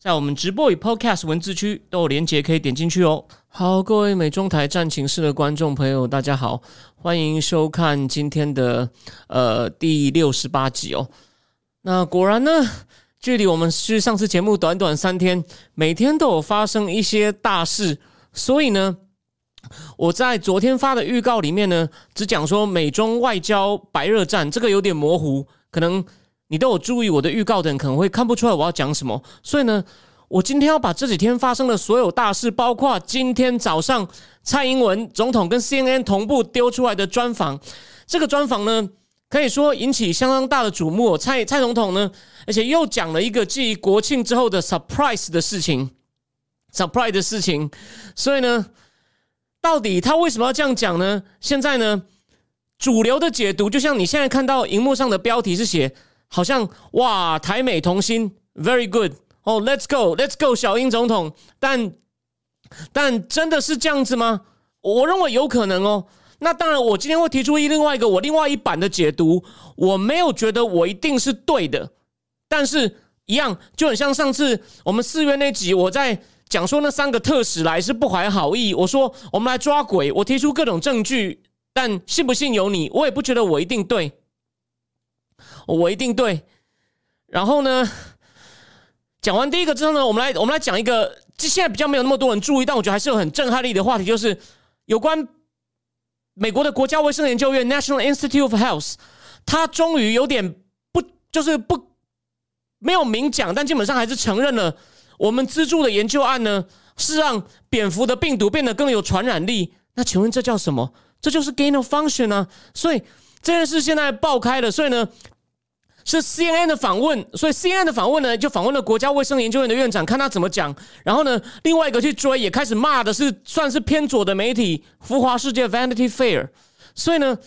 在我们直播与 Podcast 文字区都有连结，可以点进去哦。好，各位美中台战情室的观众朋友，大家好，欢迎收看今天的呃第六十八集哦。那果然呢，距离我们是上次节目短短三天，每天都有发生一些大事，所以呢，我在昨天发的预告里面呢，只讲说美中外交白热战，这个有点模糊，可能。你都有注意我的预告的人可能会看不出来我要讲什么，所以呢，我今天要把这几天发生的所有大事，包括今天早上蔡英文总统跟 CNN 同步丢出来的专访，这个专访呢可以说引起相当大的瞩目。蔡蔡总统呢，而且又讲了一个继国庆之后的 surprise 的事情，surprise 的事情，所以呢，到底他为什么要这样讲呢？现在呢，主流的解读就像你现在看到荧幕上的标题是写。好像哇，台美同心，very good 哦，Let's go，Let's go，小英总统。但但真的是这样子吗？我认为有可能哦。那当然，我今天会提出一另外一个我另外一版的解读。我没有觉得我一定是对的，但是一样就很像上次我们四月那集，我在讲说那三个特使来是不怀好意。我说我们来抓鬼，我提出各种证据，但信不信由你。我也不觉得我一定对。我一定对。然后呢，讲完第一个之后呢，我们来我们来讲一个，现在比较没有那么多人注意，但我觉得还是有很震撼力的话题，就是有关美国的国家卫生研究院 （National Institute of Health），它终于有点不就是不没有明讲，但基本上还是承认了我们资助的研究案呢，是让蝙蝠的病毒变得更有传染力。那请问这叫什么？这就是 gain of function 啊！所以这件事现在爆开了，所以呢。是 CNN 的访问，所以 CNN 的访问呢，就访问了国家卫生研究院的院长，看他怎么讲。然后呢，另外一个去追，也开始骂的是算是偏左的媒体《浮华世界》（Vanity Fair）。所以呢，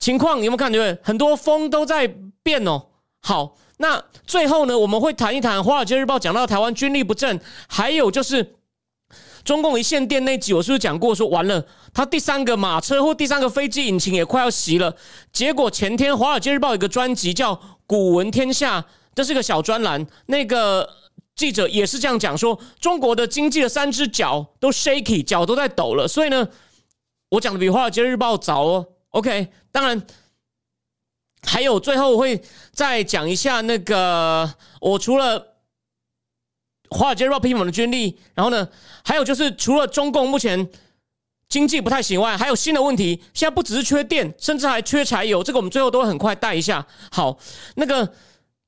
情况有没有看对？很多风都在变哦。好，那最后呢，我们会谈一谈《华尔街日报》讲到台湾军力不振，还有就是。中共一线电那集，我是不是讲过？说完了，他第三个马车或第三个飞机引擎也快要熄了。结果前天《华尔街日报》有个专辑叫《古闻天下》，这是个小专栏。那个记者也是这样讲，说中国的经济的三只脚都 shaky，脚都在抖了。所以呢，我讲的比《华尔街日报》早哦。OK，当然还有最后会再讲一下那个，我除了。华尔街日报批评我们的军力，然后呢，还有就是除了中共目前经济不太行外，还有新的问题。现在不只是缺电，甚至还缺柴油。这个我们最后都会很快带一下。好，那个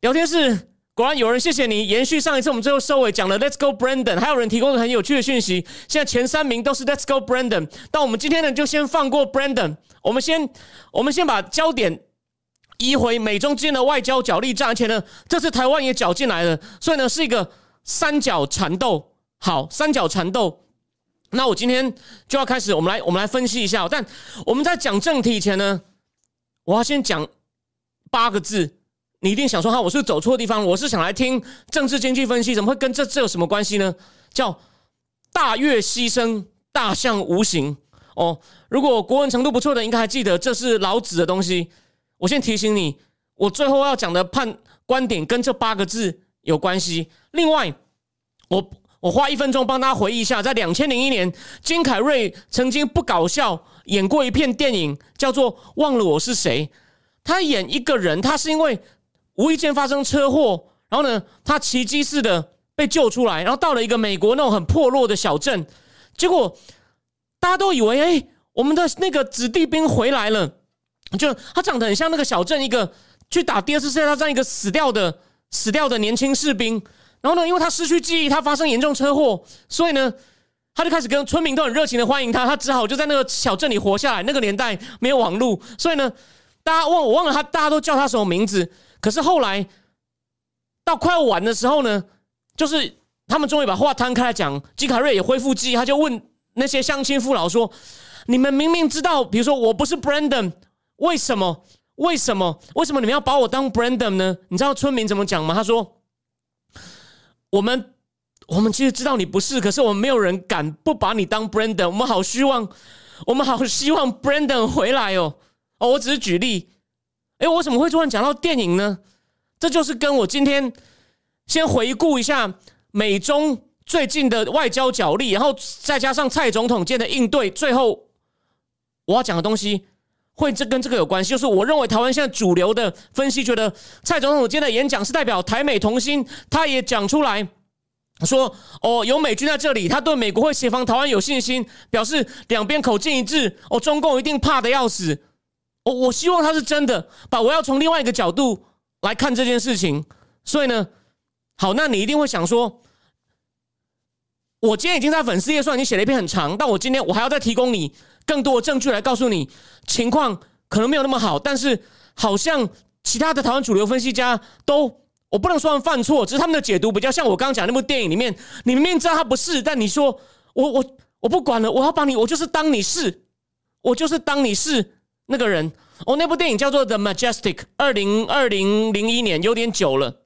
聊天室果然有人谢谢你，延续上一次我们最后收尾讲的 Let's go Brandon，还有人提供了很有趣的讯息。现在前三名都是 Let's go Brandon，但我们今天呢就先放过 Brandon，我们先我们先把焦点移回美中之间的外交角力战，而且呢这次台湾也搅进来了，所以呢是一个。三角缠斗，好，三角缠斗。那我今天就要开始，我们来，我们来分析一下。但我们在讲正题以前呢，我要先讲八个字。你一定想说，哈，我是走错地方，我是想来听政治经济分析，怎么会跟这这有什么关系呢？叫大岳牺牲，大象无形。哦，如果国文程度不错的，应该还记得这是老子的东西。我先提醒你，我最后要讲的判观点跟这八个字。有关系。另外，我我花一分钟帮大家回忆一下，在两千零一年，金凯瑞曾经不搞笑演过一片电影，叫做《忘了我是谁》。他演一个人，他是因为无意间发生车祸，然后呢，他奇迹似的被救出来，然后到了一个美国那种很破落的小镇，结果大家都以为，哎，我们的那个子弟兵回来了，就他长得很像那个小镇一个去打第二次世界大战一个死掉的。死掉的年轻士兵，然后呢，因为他失去记忆，他发生严重车祸，所以呢，他就开始跟村民都很热情的欢迎他，他只好就在那个小镇里活下来。那个年代没有网络，所以呢，大家忘我忘了他，大家都叫他什么名字？可是后来到快要完的时候呢，就是他们终于把话摊开来讲，基卡瑞也恢复记忆，他就问那些乡亲父老说：“你们明明知道，比如说我不是 Brandon，为什么？为什么？为什么你们要把我当 Brandon 呢？你知道村民怎么讲吗？他说：“我们我们其实知道你不是，可是我们没有人敢不把你当 Brandon。我们好希望，我们好希望 Brandon 回来哦。哦，我只是举例。哎，我怎么会突然讲到电影呢？这就是跟我今天先回顾一下美中最近的外交角力，然后再加上蔡总统间的应对，最后我要讲的东西。”会这跟这个有关系，就是我认为台湾现在主流的分析觉得蔡总统今天的演讲是代表台美同心，他也讲出来说哦，有美军在这里，他对美国会协防台湾有信心，表示两边口径一致，哦，中共一定怕的要死，哦，我希望他是真的，把我要从另外一个角度来看这件事情，所以呢，好，那你一定会想说，我今天已经在粉丝页上已经写了一篇很长，但我今天我还要再提供你。更多的证据来告诉你，情况可能没有那么好，但是好像其他的台湾主流分析家都，我不能说他们犯错，只是他们的解读比较像我刚刚讲那部电影里面，你明明知道他不是，但你说我我我不管了，我要帮你，我就是当你是，我就是当你是那个人。哦，那部电影叫做《The Majestic》，二零二零零一年，有点久了。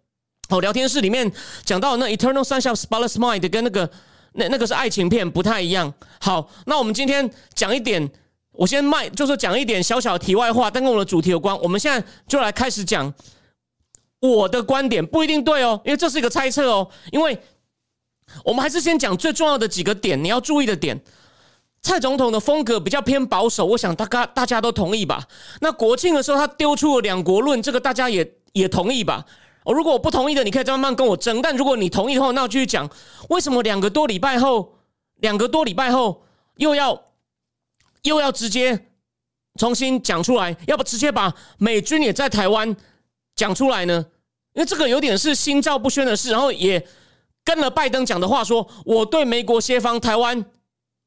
哦，聊天室里面讲到那《Eternal Sunshine of Spotless Mind》跟那个。那那个是爱情片，不太一样。好，那我们今天讲一点，我先卖，就是讲一点小小题外话，但跟我的主题有关。我们现在就来开始讲我的观点，不一定对哦，因为这是一个猜测哦。因为我们还是先讲最重要的几个点，你要注意的点。蔡总统的风格比较偏保守，我想大家大家都同意吧。那国庆的时候，他丢出了两国论，这个大家也也同意吧。哦，如果我不同意的，你可以再慢慢跟我争。但如果你同意的话，那我继续讲为什么两个多礼拜后，两个多礼拜后又要又要直接重新讲出来，要不直接把美军也在台湾讲出来呢？因为这个有点是心照不宣的事，然后也跟了拜登讲的话，说我对美国协防台湾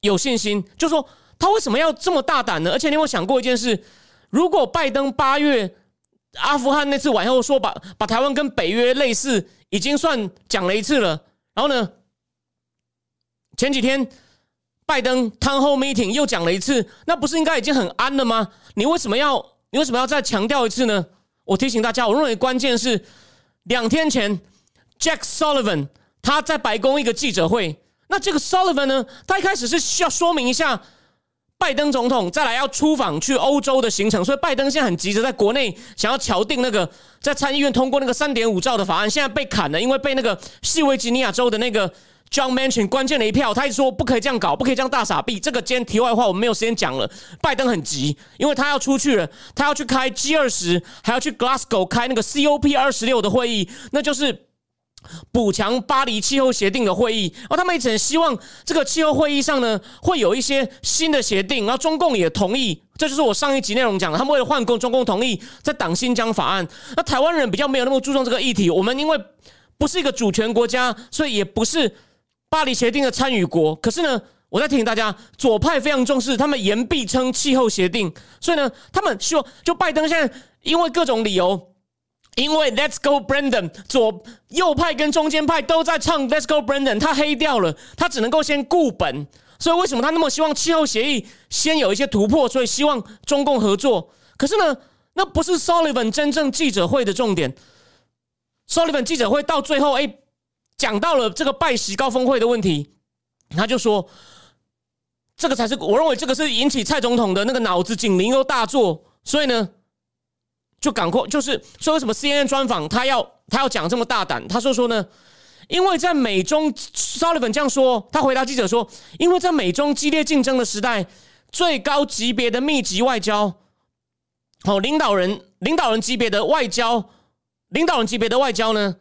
有信心。就说他为什么要这么大胆呢？而且你有想过一件事，如果拜登八月。阿富汗那次完后说把把台湾跟北约类似，已经算讲了一次了。然后呢，前几天拜登 town hall meeting 又讲了一次，那不是应该已经很安了吗？你为什么要你为什么要再强调一次呢？我提醒大家，我认为关键是两天前 Jack Sullivan 他在白宫一个记者会，那这个 Sullivan 呢，他一开始是需要说明一下。拜登总统再来要出访去欧洲的行程，所以拜登现在很急着在国内想要敲定那个在参议院通过那个三点五兆的法案，现在被砍了，因为被那个西维吉尼亚州的那个 John Manchin 关键的一票，他一说不可以这样搞，不可以这样大傻逼。这个今天题外话，我们没有时间讲了。拜登很急，因为他要出去了，他要去开 G 二十，还要去 Glasgow 开那个 COP 二十六的会议，那就是。补强巴黎气候协定的会议，然后他们一直很希望这个气候会议上呢会有一些新的协定，然后中共也同意，这就是我上一集内容讲的，他们为了换共，中共同意在党新疆法案。那台湾人比较没有那么注重这个议题，我们因为不是一个主权国家，所以也不是巴黎协定的参与国。可是呢，我在提醒大家，左派非常重视，他们言必称气候协定，所以呢，他们希望就拜登现在因为各种理由。因为 Let's Go Brandon 左右派跟中间派都在唱 Let's Go Brandon，他黑掉了，他只能够先固本，所以为什么他那么希望气候协议先有一些突破？所以希望中共合作。可是呢，那不是 Sullivan 真正记者会的重点。Sullivan 记者会到最后，哎，讲到了这个拜习高峰会的问题，他就说，这个才是我认为这个是引起蔡总统的那个脑子警铃又大作，所以呢。就赶快，就是说为什么 CNN 专访他要他要讲这么大胆？他说说呢，因为在美中 Sullivan 这样说，他回答记者说，因为在美中激烈竞争的时代，最高级别的密集外交，哦，领导人领导人级别的外交，领导人级别的外交呢，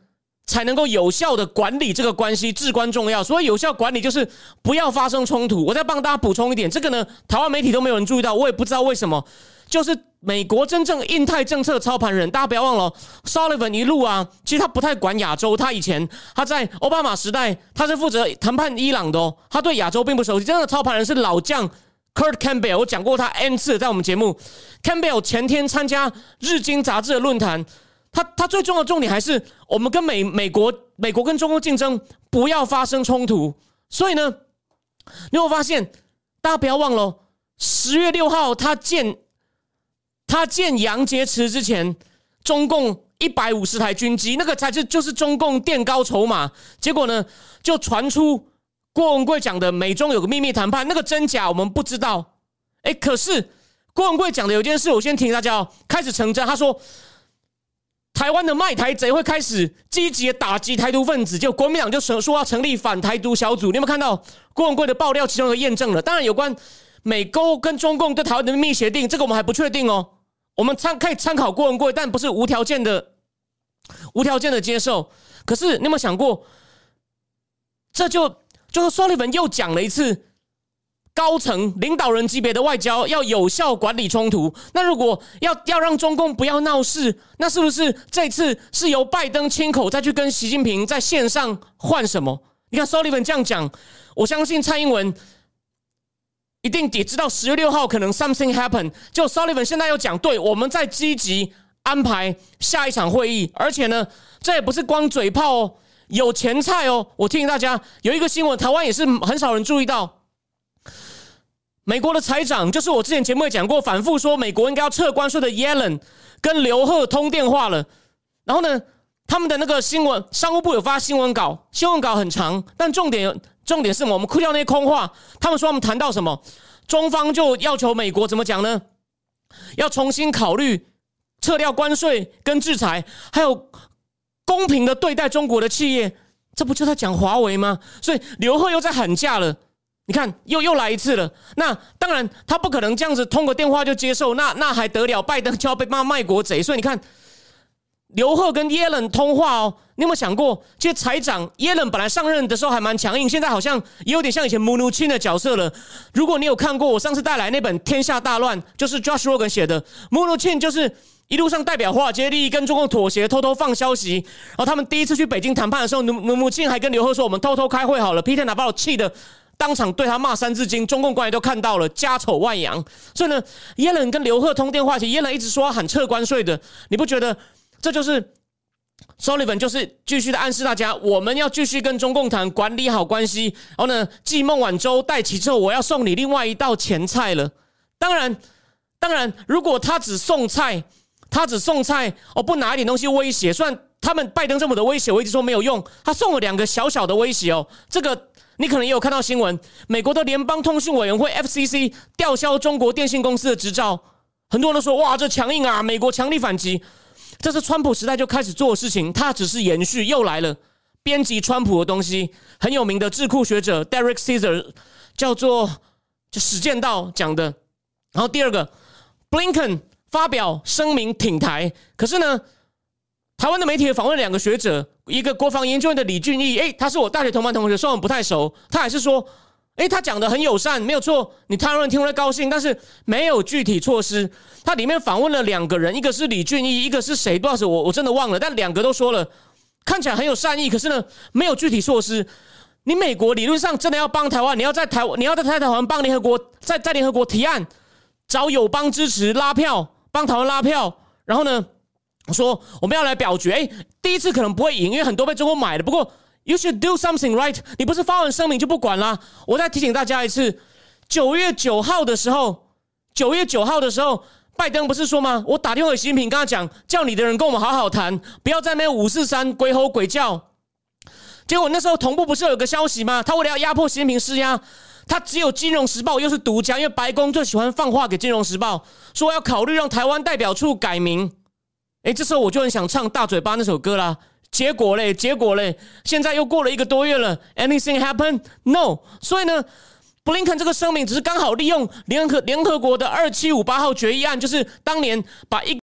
才能够有效的管理这个关系，至关重要。所以有效管理就是不要发生冲突。我再帮大家补充一点，这个呢，台湾媒体都没有人注意到，我也不知道为什么。就是美国真正印太政策操盘人，大家不要忘了，Sullivan 一路啊，其实他不太管亚洲。他以前他在奥巴马时代，他是负责谈判伊朗的哦，他对亚洲并不熟悉。真的操盘人是老将 Kurt Campbell，我讲过他 n 次在我们节目。Campbell 前天参加日经杂志的论坛，他他最重要的重点还是我们跟美美国美国跟中国竞争不要发生冲突。所以呢，你会发现大家不要忘了。十月六号他建他建杨洁篪之前，中共一百五十台军机，那个才是就是中共垫高筹码。结果呢，就传出郭文贵讲的美中有个秘密谈判，那个真假我们不知道。哎，可是郭文贵讲的有件事，我先提醒大家哦，开始成真。他说。台湾的卖台贼会开始积极打击台独分子，就国民党就说说要成立反台独小组。你有没有看到郭文贵的爆料？其中的验证了。当然，有关美勾跟中共对台湾的秘密协定，这个我们还不确定哦。我们参可以参考郭文贵，但不是无条件的、无条件的接受。可是，你有没有想过，这就就是苏利文又讲了一次。高层领导人级别的外交要有效管理冲突。那如果要要让中共不要闹事，那是不是这次是由拜登亲口再去跟习近平在线上换什么？你看 Sullivan 这样讲，我相信蔡英文一定也知道十月六号可能 something happen。就 Sullivan 现在又讲，对，我们在积极安排下一场会议，而且呢，这也不是光嘴炮哦，有前菜哦。我提醒大家，有一个新闻，台湾也是很少人注意到。美国的财长就是我之前节目也讲过，反复说美国应该要撤关税的 Yellen 跟刘鹤通电话了。然后呢，他们的那个新闻，商务部有发新闻稿，新闻稿很长，但重点重点是我们哭掉那些空话。他们说他们谈到什么，中方就要求美国怎么讲呢？要重新考虑撤掉关税跟制裁，还有公平的对待中国的企业。这不就在讲华为吗？所以刘鹤又在喊价了。你看，又又来一次了。那当然，他不可能这样子通过电话就接受。那那还得了？拜登就要被骂卖国贼。所以你看，刘鹤跟耶伦通话哦，你有没有想过？其实财长耶伦本来上任的时候还蛮强硬，现在好像也有点像以前穆努钦的角色了。如果你有看过我上次带来那本《天下大乱》，就是 Josh Rogan 写的，穆努钦就是一路上代表华尔街利益跟中共妥协，偷偷放消息。然后他们第一次去北京谈判的时候，努努努钦还跟刘鹤说：“我们偷偷开会好了。” Peter 哪把我气的。当场对他骂三字经，中共官员都看到了，家丑外扬。所以呢，耶伦跟刘鹤通电话，其实耶伦一直说喊撤关税的，你不觉得这就是 Sullivan 就是继续的暗示大家，我们要继续跟中共谈，管理好关系。然后呢，继孟晚舟带齐之后，我要送你另外一道前菜了。当然，当然，如果他只送菜，他只送菜，哦，不拿一点东西威胁，算他们拜登政府的威胁我一直说没有用，他送了两个小小的威胁哦，这个。你可能也有看到新闻，美国的联邦通讯委员会 FCC 吊销中国电信公司的执照，很多人都说哇，这强硬啊！美国强力反击，这是川普时代就开始做的事情，他只是延续，又来了编辑川普的东西。很有名的智库学者 Derek Caesar 叫做就史建道讲的。然后第二个，Blinken 发表声明挺台，可是呢？台湾的媒体访问两个学者，一个国防研究院的李俊毅，诶，他是我大学同班同学，虽然我们不太熟，他还是说，诶，他讲的很友善，没有错，你台湾人听了高兴，但是没有具体措施。他里面访问了两个人，一个是李俊毅，一个是谁？不知道是我我真的忘了，但两个都说了，看起来很有善意，可是呢，没有具体措施。你美国理论上真的要帮台湾，你要在台，你要在台湾帮联合国，在在联合国提案，找友邦支持拉票，帮台湾拉票，然后呢？我说我们要来表决，哎，第一次可能不会赢，因为很多被中国买的。不过，you should do something right。你不是发完声明就不管啦？我再提醒大家一次，九月九号的时候，九月九号的时候，拜登不是说吗？我打电话给习近平，跟他讲，叫你的人跟我们好好谈，不要在那五四三鬼吼鬼叫。结果那时候同步不是有个消息吗？他为了要压迫习近平施压，他只有《金融时报》又是独家，因为白宫最喜欢放话给《金融时报》，说要考虑让台湾代表处改名。哎，这时候我就很想唱《大嘴巴》那首歌啦。结果嘞，结果嘞，现在又过了一个多月了。Anything happen? No。所以呢，布林肯这个声明只是刚好利用联合联合国的二七五八号决议案，就是当年把一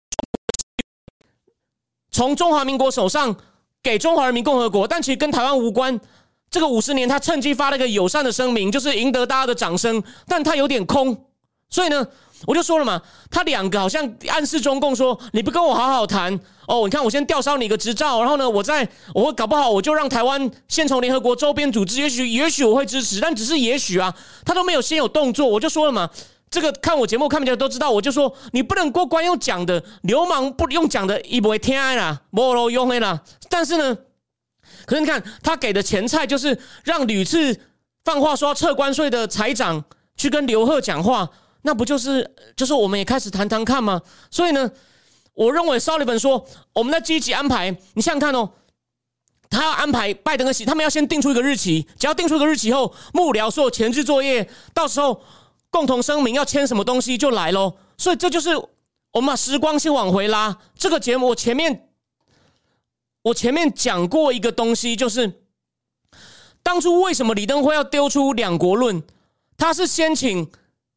从中华民国手上给中华人民共和国，但其实跟台湾无关。这个五十年，他趁机发了一个友善的声明，就是赢得大家的掌声，但他有点空。所以呢。我就说了嘛，他两个好像暗示中共说，你不跟我好好谈哦，你看我先吊销你一个执照，然后呢，我再我会搞不好我就让台湾先从联合国周边组织，也许也许我会支持，但只是也许啊，他都没有先有动作，我就说了嘛，这个看我节目看不见都知道，我就说你不能过关用讲的，流氓不用讲的，一不会听啦，没路用的啦。但是呢，可是你看他给的前菜就是让屡次放话说要撤关税的财长去跟刘鹤讲话。那不就是就是我们也开始谈谈看吗？所以呢，我认为 Sullivan 说我们在积极安排，你想想看哦，他要安排拜登的席，他们要先定出一个日期，只要定出一个日期后，幕僚所有前置作业，到时候共同声明要签什么东西就来喽。所以这就是我们把时光先往回拉。这个节目我前面我前面讲过一个东西，就是当初为什么李登辉要丢出两国论，他是先请。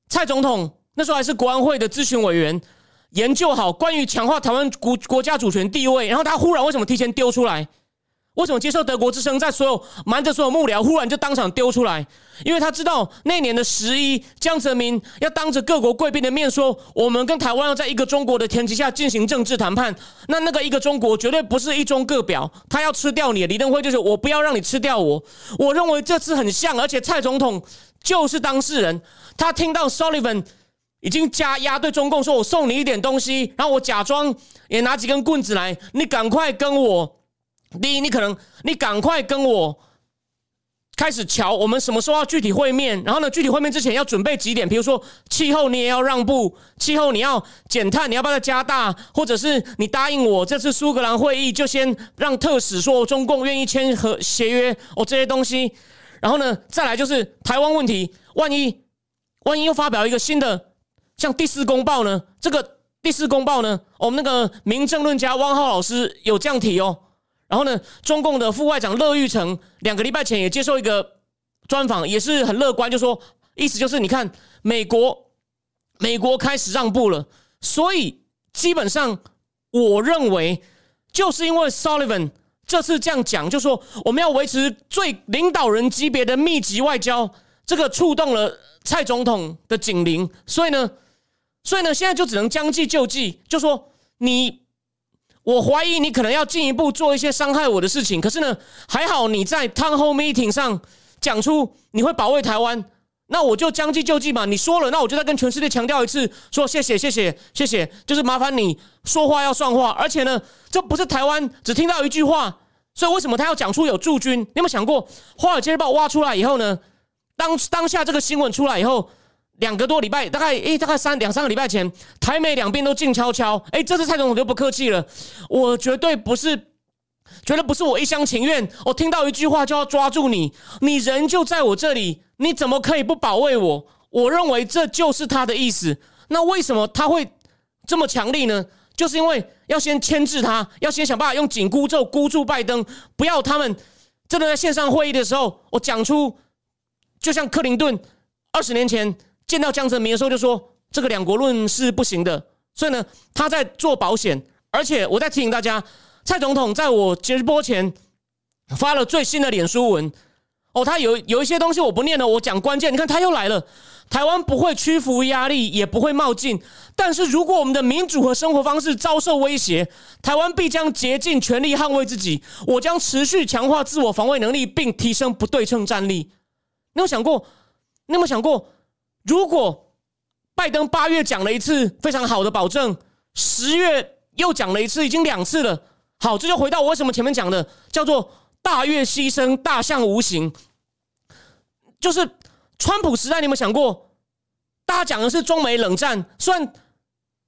蔡总统那时候还是国安会的咨询委员，研究好关于强化台湾国国家主权地位，然后他忽然为什么提前丢出来？为什么接受德国之声，在所有瞒着所有幕僚，忽然就当场丢出来？因为他知道那年的十一，江泽民要当着各国贵宾的面说，我们跟台湾要在一个中国的前提下进行政治谈判。那那个一个中国绝对不是一中各表，他要吃掉你。李登辉就是我不要让你吃掉我。我认为这次很像，而且蔡总统就是当事人。他听到 Sullivan 已经加压对中共说：“我送你一点东西，然后我假装也拿几根棍子来，你赶快跟我。第一，你可能你赶快跟我开始瞧，我们什么时候要具体会面？然后呢，具体会面之前要准备几点？比如说气候你也要让步，气候你要减碳，你要不要加大？或者是你答应我这次苏格兰会议就先让特使说中共愿意签和协约哦这些东西。然后呢，再来就是台湾问题，万一……万一又发表一个新的像第四公报呢？这个第四公报呢，我们那个名政论家汪浩老师有这样提哦。然后呢，中共的副外长乐玉成两个礼拜前也接受一个专访，也是很乐观，就说意思就是你看美国，美国开始让步了。所以基本上，我认为就是因为 Sullivan 这次这样讲，就说我们要维持最领导人级别的密集外交，这个触动了。蔡总统的警铃，所以呢，所以呢，现在就只能将计就计，就说你，我怀疑你可能要进一步做一些伤害我的事情。可是呢，还好你在 town hall meeting 上讲出你会保卫台湾，那我就将计就计嘛。你说了，那我就再跟全世界强调一次，说谢谢，谢谢，谢谢，就是麻烦你说话要算话。而且呢，这不是台湾只听到一句话，所以为什么他要讲出有驻军？你有没有想过，华尔街日报挖出来以后呢？当当下这个新闻出来以后，两个多礼拜，大概诶，大概三两三个礼拜前，台美两边都静悄悄。诶，这次蔡总统就不客气了，我绝对不是，绝对不是我一厢情愿。我听到一句话就要抓住你，你人就在我这里，你怎么可以不保卫我？我认为这就是他的意思。那为什么他会这么强力呢？就是因为要先牵制他，要先想办法用紧箍咒箍住拜登，不要他们真的在线上会议的时候，我讲出。就像克林顿二十年前见到江泽民的时候就说这个两国论是不行的，所以呢他在做保险，而且我在提醒大家，蔡总统在我直播前发了最新的脸书文哦，他有有一些东西我不念了，我讲关键，你看他又来了，台湾不会屈服压力，也不会冒进，但是如果我们的民主和生活方式遭受威胁，台湾必将竭尽全力捍卫自己，我将持续强化自我防卫能力，并提升不对称战力。你有想过？你有没有想过，如果拜登八月讲了一次非常好的保证，十月又讲了一次，已经两次了。好，这就回到我为什么前面讲的，叫做“大月牺牲，大象无形”。就是川普时代，你有没有想过？大家讲的是中美冷战，虽然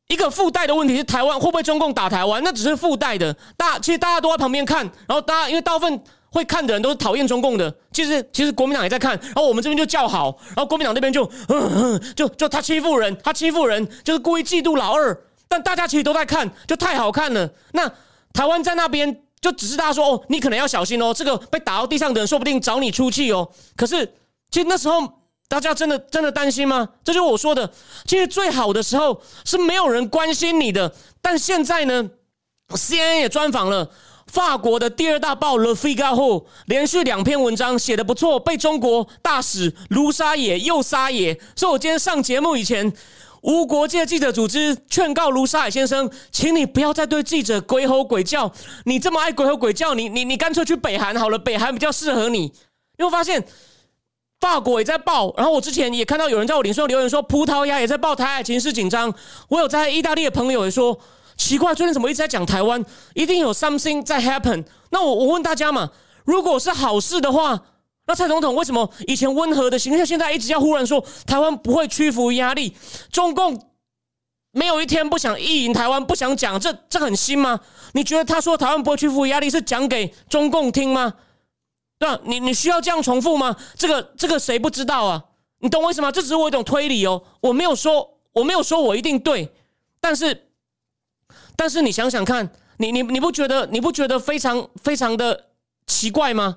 一个附带的问题是台湾会不会中共打台湾，那只是附带的。大其实大家都在旁边看，然后大家因为大部分。会看的人都是讨厌中共的，其实其实国民党也在看，然后我们这边就叫好，然后国民党那边就嗯嗯 就就他欺负人，他欺负人，就是故意嫉妒老二。但大家其实都在看，就太好看了。那台湾在那边就只是大家说哦，你可能要小心哦，这个被打到地上的人说不定找你出气哦。可是其实那时候大家真的真的担心吗？这就是我说的，其实最好的时候是没有人关心你的，但现在呢，CNN 也专访了。法国的第二大报《Le Figaro》连续两篇文章写的不错，被中国大使卢沙野又撒野。所以我今天上节目以前，无国界记者组织劝告卢沙海先生，请你不要再对记者鬼吼鬼叫。你这么爱鬼吼鬼叫，你你你干脆去北韩好了，北韩比较适合你。因为发现法国也在报，然后我之前也看到有人在我脸书留言说，葡萄牙也在报台海情势紧张。我有在意大利的朋友也说。奇怪，最近怎么一直在讲台湾？一定有 something 在 happen。那我我问大家嘛，如果是好事的话，那蔡总统为什么以前温和的形象，现在一直要忽然说台湾不会屈服压力？中共没有一天不想意淫台湾，不想讲，这这很新吗？你觉得他说台湾不会屈服压力是讲给中共听吗？对吧？你你需要这样重复吗？这个这个谁不知道啊？你懂我意思吗？这只是我一种推理哦，我没有说我没有说我一定对，但是但是你想想看，你你你不觉得你不觉得非常非常的奇怪吗？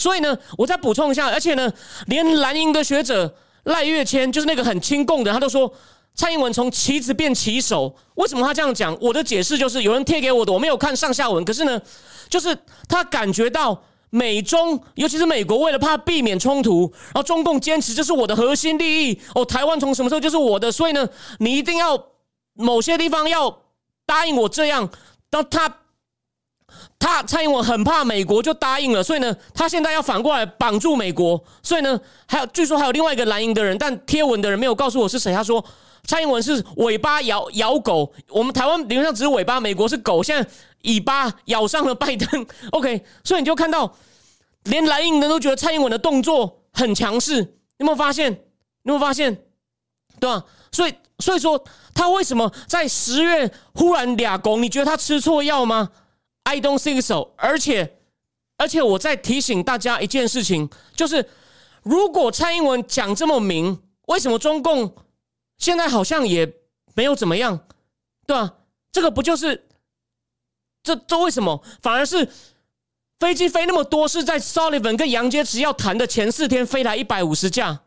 所以呢，我再补充一下，而且呢，连蓝营的学者赖月谦，就是那个很亲共的，他都说蔡英文从棋子变棋手。为什么他这样讲？我的解释就是有人贴给我的，我没有看上下文。可是呢，就是他感觉到美中，尤其是美国，为了怕避免冲突，然后中共坚持这是我的核心利益哦，台湾从什么时候就是我的，所以呢，你一定要某些地方要答应我这样，当他。他蔡英文很怕美国，就答应了，所以呢，他现在要反过来绑住美国，所以呢，还有据说还有另外一个蓝营的人，但贴文的人没有告诉我是谁。他说蔡英文是尾巴咬咬狗，我们台湾理论上只是尾巴，美国是狗，现在尾巴咬上了拜登。OK，所以你就看到连蓝营的都觉得蔡英文的动作很强势，有没有发现？有没有发现？对吧？所以所以说他为什么在十月忽然俩狗？你觉得他吃错药吗？I don't think so。而且，而且我在提醒大家一件事情，就是如果蔡英文讲这么明，为什么中共现在好像也没有怎么样，对吧？这个不就是这这为什么反而是飞机飞那么多，是在 Sullivan 跟杨洁篪要谈的前四天飞来一百五十架？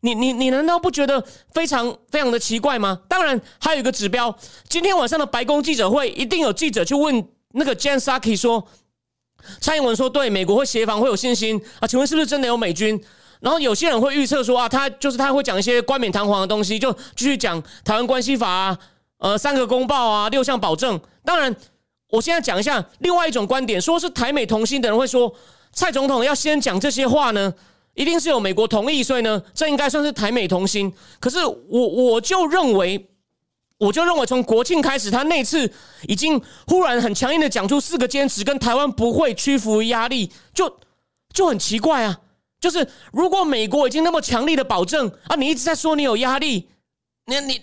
你你你难道不觉得非常非常的奇怪吗？当然，还有一个指标，今天晚上的白宫记者会一定有记者去问。那个 Jan Saki 说，蔡英文说对美国会协防会有信心啊？请问是不是真的有美军？然后有些人会预测说啊，他就是他会讲一些冠冕堂皇的东西，就继续讲台湾关系法啊，呃，三个公报啊，六项保证。当然，我现在讲一下另外一种观点，说是台美同心的人会说，蔡总统要先讲这些话呢，一定是有美国同意，所以呢，这应该算是台美同心。可是我我就认为。我就认为，从国庆开始，他那次已经忽然很强硬的讲出四个坚持，跟台湾不会屈服压力，就就很奇怪啊！就是如果美国已经那么强力的保证啊，你一直在说你有压力，你你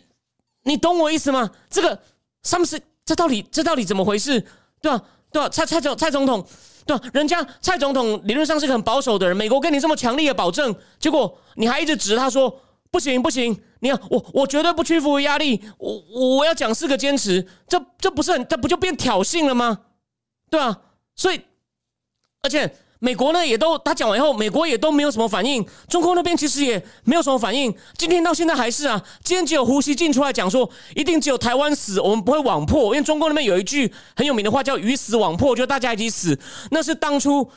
你懂我意思吗？这个他们是这到底这到底怎么回事？对吧？对吧？蔡蔡总蔡总统，对吧？人家蔡总统理论上是个很保守的人，美国跟你这么强力的保证，结果你还一直指他说。不行不行，你看我我绝对不屈服于压力，我我要讲四个坚持，这这不是很这不就变挑衅了吗？对吧？所以，而且美国呢也都他讲完以后，美国也都没有什么反应，中共那边其实也没有什么反应，今天到现在还是啊，今天只有胡锡进出来讲说，一定只有台湾死，我们不会网破，因为中共那边有一句很有名的话叫“鱼死网破”，就大家一起死，那是当初。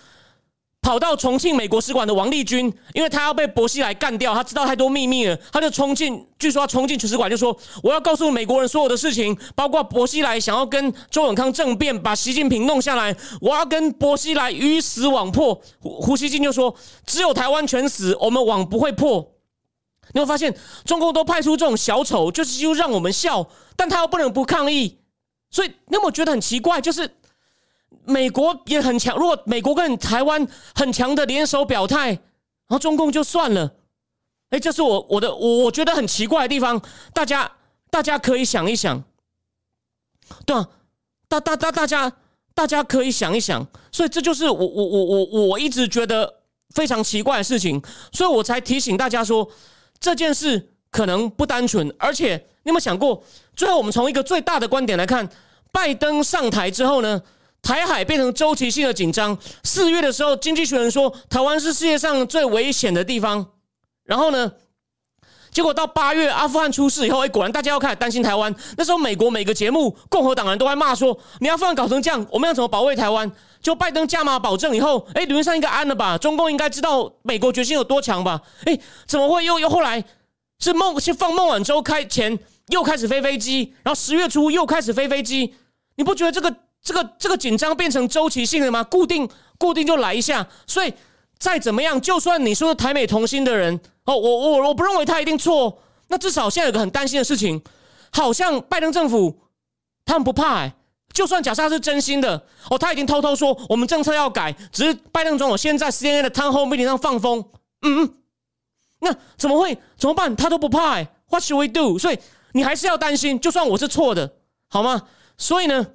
跑到重庆美国使馆的王立军，因为他要被薄熙来干掉，他知道太多秘密了，他就冲进，据说他冲进使馆就说：“我要告诉美国人所有的事情，包括薄熙来想要跟周永康政变，把习近平弄下来，我要跟薄熙来鱼死网破。”胡胡锡进就说：“只有台湾全死，我们网不会破。”你会发现，中共都派出这种小丑，就是就让我们笑，但他又不能不抗议，所以那么觉得很奇怪，就是。美国也很强，如果美国跟台湾很强的联手表态，然后中共就算了。哎，这是我我的我我觉得很奇怪的地方，大家大家可以想一想，对啊，大大大大家大家可以想一想，所以这就是我我我我我一直觉得非常奇怪的事情，所以我才提醒大家说这件事可能不单纯，而且你有没有想过，最后我们从一个最大的观点来看，拜登上台之后呢？台海变成周期性的紧张。四月的时候，《经济学人》说台湾是世界上最危险的地方。然后呢，结果到八月，阿富汗出事以后，哎，果然大家要开始担心台湾。那时候，美国每个节目，共和党人都在骂说：“你阿富汗搞成这样，我们要怎么保卫台湾？”就拜登加码保证以后，哎，理论上应该安了吧？中共应该知道美国决心有多强吧？哎，怎么会又又后来是孟是放孟晚舟开前又开始飞飞机，然后十月初又开始飞飞机？你不觉得这个？这个这个紧张变成周期性的吗？固定固定就来一下，所以再怎么样，就算你说台美同心的人哦，我我我不认为他一定错。那至少现在有个很担心的事情，好像拜登政府他们不怕哎，就算假设他是真心的，哦，他已经偷偷说我们政策要改，只是拜登总统先在 CNN 的 Town Hall meeting 上放风，嗯嗯，那怎么会怎么办？他都不怕哎，What should we do？所以你还是要担心，就算我是错的，好吗？所以呢，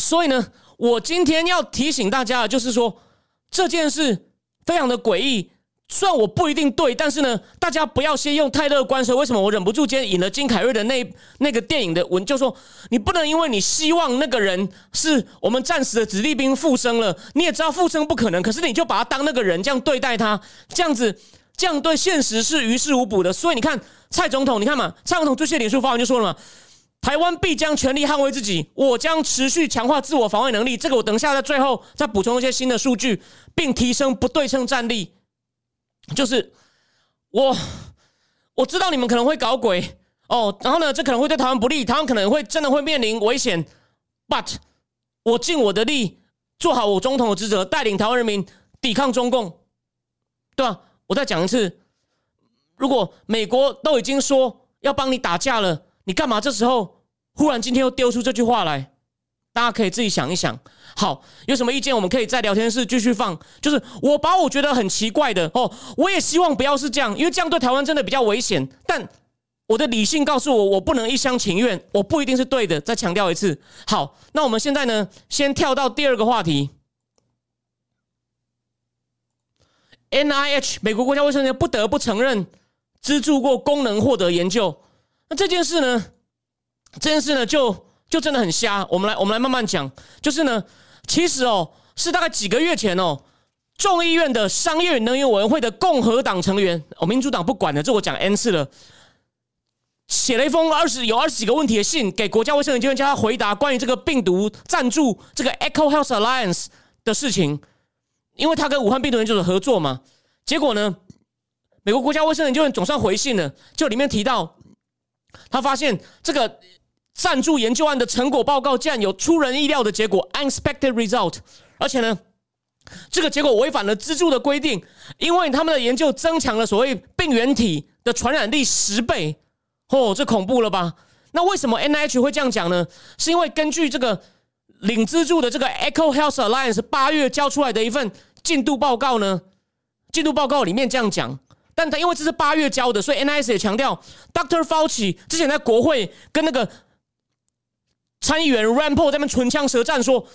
所以呢，我今天要提醒大家的就是说这件事非常的诡异。虽然我不一定对，但是呢，大家不要先用太乐观。所以为什么我忍不住今天引了金凯瑞的那那个电影的文，就说你不能因为你希望那个人是我们战死的子弟兵复生了，你也知道复生不可能，可是你就把他当那个人这样对待他，这样子这样对现实是于事无补的。所以你看蔡总统，你看嘛，蔡总统最近脸书发文就说了嘛，台湾必将全力捍卫自己，我将持续强化自我防卫能力。这个我等一下在最后再补充一些新的数据，并提升不对称战力。就是我我知道你们可能会搞鬼哦，然后呢，这可能会对台湾不利，台湾可能会真的会面临危险。But 我尽我的力做好我总统的职责，带领台湾人民抵抗中共，对吧？我再讲一次，如果美国都已经说要帮你打架了，你干嘛这时候忽然今天又丢出这句话来？大家可以自己想一想。好，有什么意见我们可以在聊天室继续放。就是我把我觉得很奇怪的哦，我也希望不要是这样，因为这样对台湾真的比较危险。但我的理性告诉我，我不能一厢情愿，我不一定是对的。再强调一次。好，那我们现在呢，先跳到第二个话题。N I H 美国国家卫生院不得不承认资助过功能获得研究。那这件事呢？这件事呢就。就真的很瞎，我们来我们来慢慢讲。就是呢，其实哦，是大概几个月前哦，众议院的商业能源委员会的共和党成员，哦，民主党不管的，这我讲 N 次了，写了一封二十有二十几个问题的信给国家卫生研究院，叫他回答关于这个病毒赞助这个 Echo Health Alliance 的事情，因为他跟武汉病毒研究所合作嘛。结果呢，美国国家卫生研究院总算回信了，就里面提到，他发现这个。赞助研究案的成果报告竟然有出人意料的结果 （unexpected result），而且呢，这个结果违反了资助的规定，因为他们的研究增强了所谓病原体的传染力十倍。哦，这恐怖了吧？那为什么 NH 会这样讲呢？是因为根据这个领资助的这个 Echo Health Alliance 八月交出来的一份进度报告呢？进度报告里面这样讲，但他因为这是八月交的，所以 NIH 也强调，Dr. Fauci 之前在国会跟那个。参议员 Rampo 在那边唇枪舌战说：“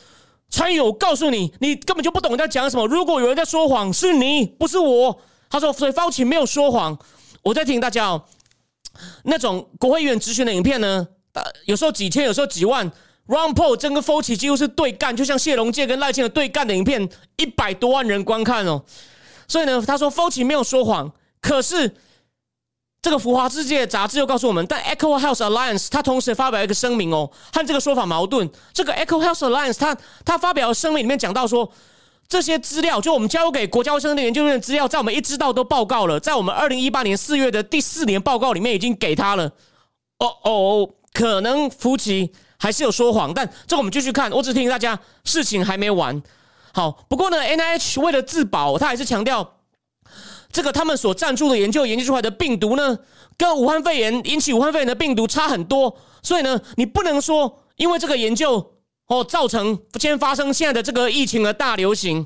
参议员，我告诉你，你根本就不懂在讲什么。如果有人在说谎，是你，不是我。”他说：“所以 Fauci 没有说谎。”我在提醒大家哦，那种国会议员咨询的影片呢，有时候几千，有时候几万。Rampo 真跟 Fauci 几乎是对干，就像谢龙介跟赖清德对干的影片，一百多万人观看哦。所以呢，他说 Fauci 没有说谎，可是。这个浮华世界杂志又告诉我们，但 Echo Health Alliance 它同时发表一个声明哦，和这个说法矛盾。这个 Echo Health Alliance 它它发表的声明里面讲到说，这些资料就我们交给国家卫生研究院的资料，在我们一知道都报告了，在我们二零一八年四月的第四年报告里面已经给他了。哦哦，可能福奇还是有说谎，但这个我们继续看。我只提醒大家，事情还没完。好，不过呢，NIH 为了自保，他还是强调。这个他们所赞助的研究研究出来的病毒呢，跟武汉肺炎引起武汉肺炎的病毒差很多，所以呢，你不能说因为这个研究哦造成先发生现在的这个疫情的大流行。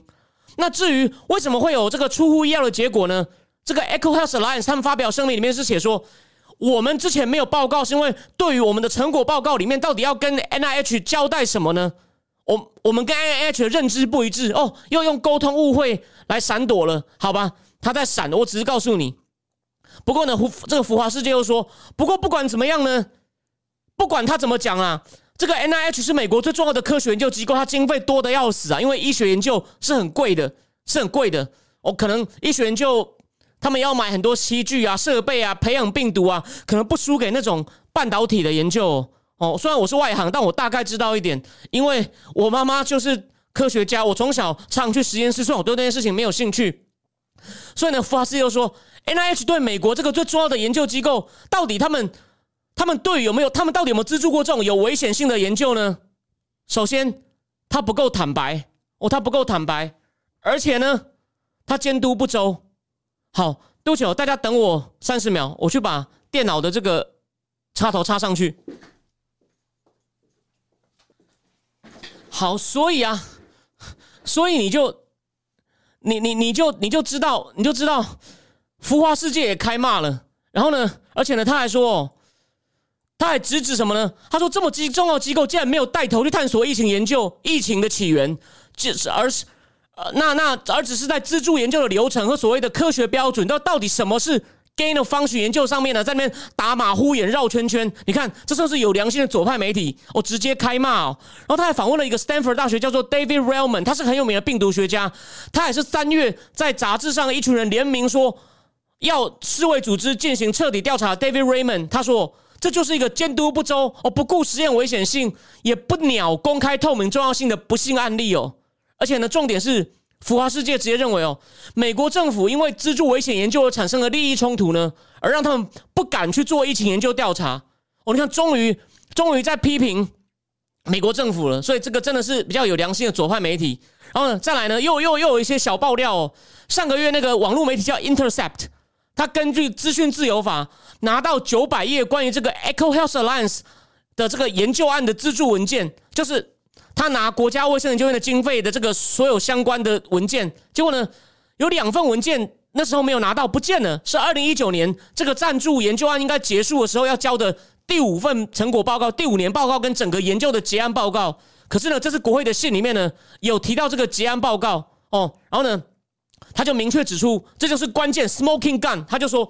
那至于为什么会有这个出乎意料的结果呢？这个 Echo Health Alliance 他们发表声明里面是写说，我们之前没有报告，是因为对于我们的成果报告里面到底要跟 NIH 交代什么呢？我我们跟 NIH 的认知不一致哦，又用沟通误会来闪躲了，好吧？他在闪，我只是告诉你。不过呢，这个浮华世界又说，不过不管怎么样呢，不管他怎么讲啊，这个 N I H 是美国最重要的科学研究机构，它经费多的要死啊，因为医学研究是很贵的，是很贵的。哦，可能医学研究他们要买很多器具啊、设备啊，培养病毒啊，可能不输给那种半导体的研究哦。虽然我是外行，但我大概知道一点，因为我妈妈就是科学家，我从小常去实验室，虽然我对那件事情没有兴趣。所以呢，福华斯又说，N I H 对美国这个最重要的研究机构，到底他们他们对有没有他们到底有没有资助过这种有危险性的研究呢？首先，他不够坦白哦，他不够坦白，而且呢，他监督不周。好，对不起，大家等我三十秒，我去把电脑的这个插头插上去。好，所以啊，所以你就你你你就你就知道你就知道，浮华世界也开骂了。然后呢，而且呢，他还说，他还直指什么呢？他说，这么机重要机构竟然没有带头去探索疫情研究、疫情的起源，就是而是呃，那那而只是在资助研究的流程和所谓的科学标准，到到底什么是？gain of function 研究上面呢，在那边打马虎眼、绕圈圈。你看，这算是有良心的左派媒体，我直接开骂哦。然后他还访问了一个 Stanford 大学，叫做 David Relman，他是很有名的病毒学家。他也是三月在杂志上一群人联名说要世卫组织进行彻底调查。David Relman 他说，这就是一个监督不周、哦不顾实验危险性，也不鸟公开透明重要性的不幸案例哦。而且呢，重点是。浮华世界直接认为哦，美国政府因为资助危险研究而产生的利益冲突呢，而让他们不敢去做疫情研究调查。哦，你看，终于终于在批评美国政府了，所以这个真的是比较有良心的左派媒体。然后呢，再来呢，又又又有一些小爆料哦。上个月那个网络媒体叫 Intercept，他根据资讯自由法拿到九百页关于这个 Echo Health Alliance 的这个研究案的资助文件，就是。他拿国家卫生研究院的经费的这个所有相关的文件，结果呢，有两份文件那时候没有拿到，不见了。是二零一九年这个赞助研究案应该结束的时候要交的第五份成果报告、第五年报告跟整个研究的结案报告。可是呢，这是国会的信里面呢有提到这个结案报告哦，然后呢，他就明确指出这就是关键 smoking gun，他就说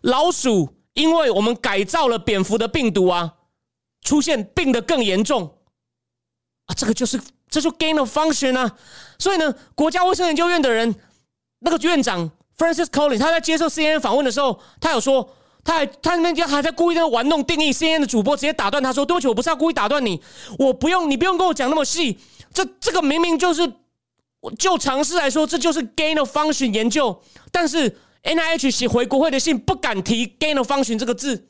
老鼠因为我们改造了蝙蝠的病毒啊，出现病得更严重。啊，这个就是这就 gain of function 啊！所以呢，国家卫生研究院的人那个院长 Francis Collins，他在接受 CNN 访问的时候，他有说，他还他那边还在故意在玩弄定义。CNN 的主播直接打断他说：“对不起，我不是要故意打断你，我不用你不用跟我讲那么细。这这个明明就是就常识来说，这就是 gain of function 研究。但是 NIH 写回国会的信不敢提 gain of function 这个字，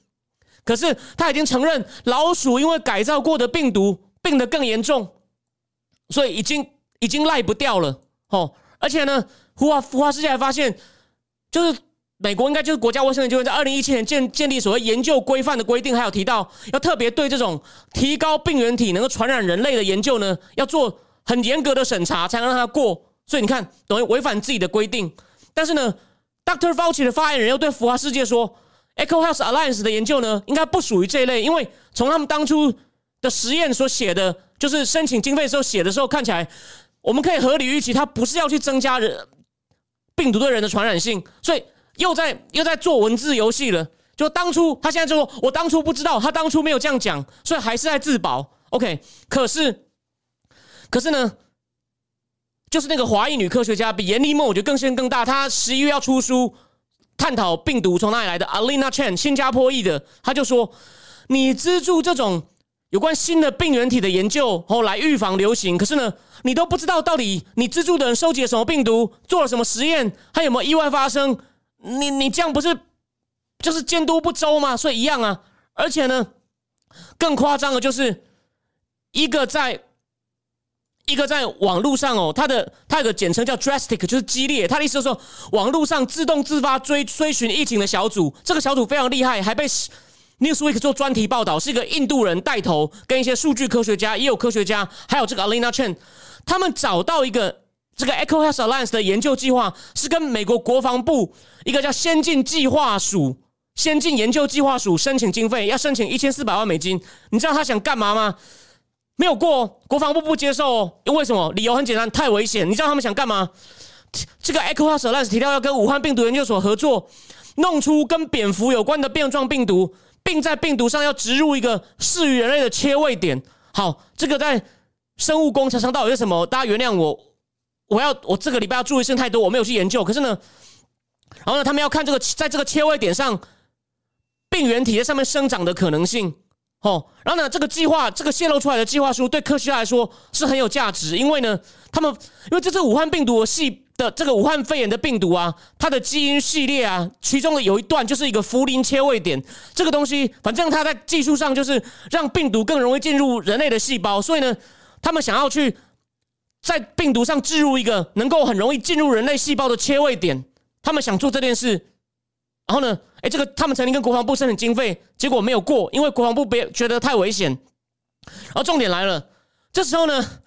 可是他已经承认老鼠因为改造过的病毒。”病得更严重，所以已经已经赖不掉了哦。而且呢，福华福华世界还发现，就是美国应该就是国家卫生研究院在二零一七年建建立所谓研究规范的规定，还有提到要特别对这种提高病原体能够传染人类的研究呢，要做很严格的审查，才能让它过。所以你看，等于违反自己的规定。但是呢，Dr. Fauci 的发言人又对福华世界说，Echo Health Alliance 的研究呢，应该不属于这一类，因为从他们当初。的实验所写的，就是申请经费时候写的时候，看起来我们可以合理预期，他不是要去增加人病毒对人的传染性，所以又在又在做文字游戏了。就当初他现在就说，我当初不知道，他当初没有这样讲，所以还是在自保。OK，可是可是呢，就是那个华裔女科学家比严立梦，我觉得更先更大。她十一月要出书，探讨病毒从哪里来的。Alina Chen，新加坡裔的，他就说，你资助这种。有关新的病原体的研究，哦，来预防流行。可是呢，你都不知道到底你资助的人收集了什么病毒，做了什么实验，还有没有意外发生？你你这样不是就是监督不周吗？所以一样啊。而且呢，更夸张的就是一个在一个在网络上哦，它的它有个简称叫 drastic，就是激烈。他的意思是说，网络上自动自发追追寻疫情的小组，这个小组非常厉害，还被。Newsweek 做专题报道，是一个印度人带头，跟一些数据科学家，也有科学家，还有这个 Alina Chen，他们找到一个这个 Echo Health Alliance 的研究计划，是跟美国国防部一个叫先进计划署、先进研究计划署申请经费，要申请一千四百万美金。你知道他想干嘛吗？没有过，国防部不接受。哦为什么？理由很简单，太危险。你知道他们想干嘛？这个 Echo Health Alliance 提到要跟武汉病毒研究所合作，弄出跟蝙蝠有关的变状病毒。并在病毒上要植入一个适于人类的切位点。好，这个在生物工程上到底是什么？大家原谅我，我要我这个礼拜要注意事太多，我没有去研究。可是呢，然后呢，他们要看这个在这个切位点上，病原体在上面生长的可能性。哦，然后呢，这个计划这个泄露出来的计划书对科学家来说是很有价值，因为呢，他们因为这次武汉病毒的细。的这个武汉肺炎的病毒啊，它的基因序列啊，其中的有一段就是一个福林切位点，这个东西，反正它在技术上就是让病毒更容易进入人类的细胞，所以呢，他们想要去在病毒上置入一个能够很容易进入人类细胞的切位点，他们想做这件事，然后呢，哎，这个他们曾经跟国防部申请经费，结果没有过，因为国防部别觉得太危险，然后重点来了，这时候呢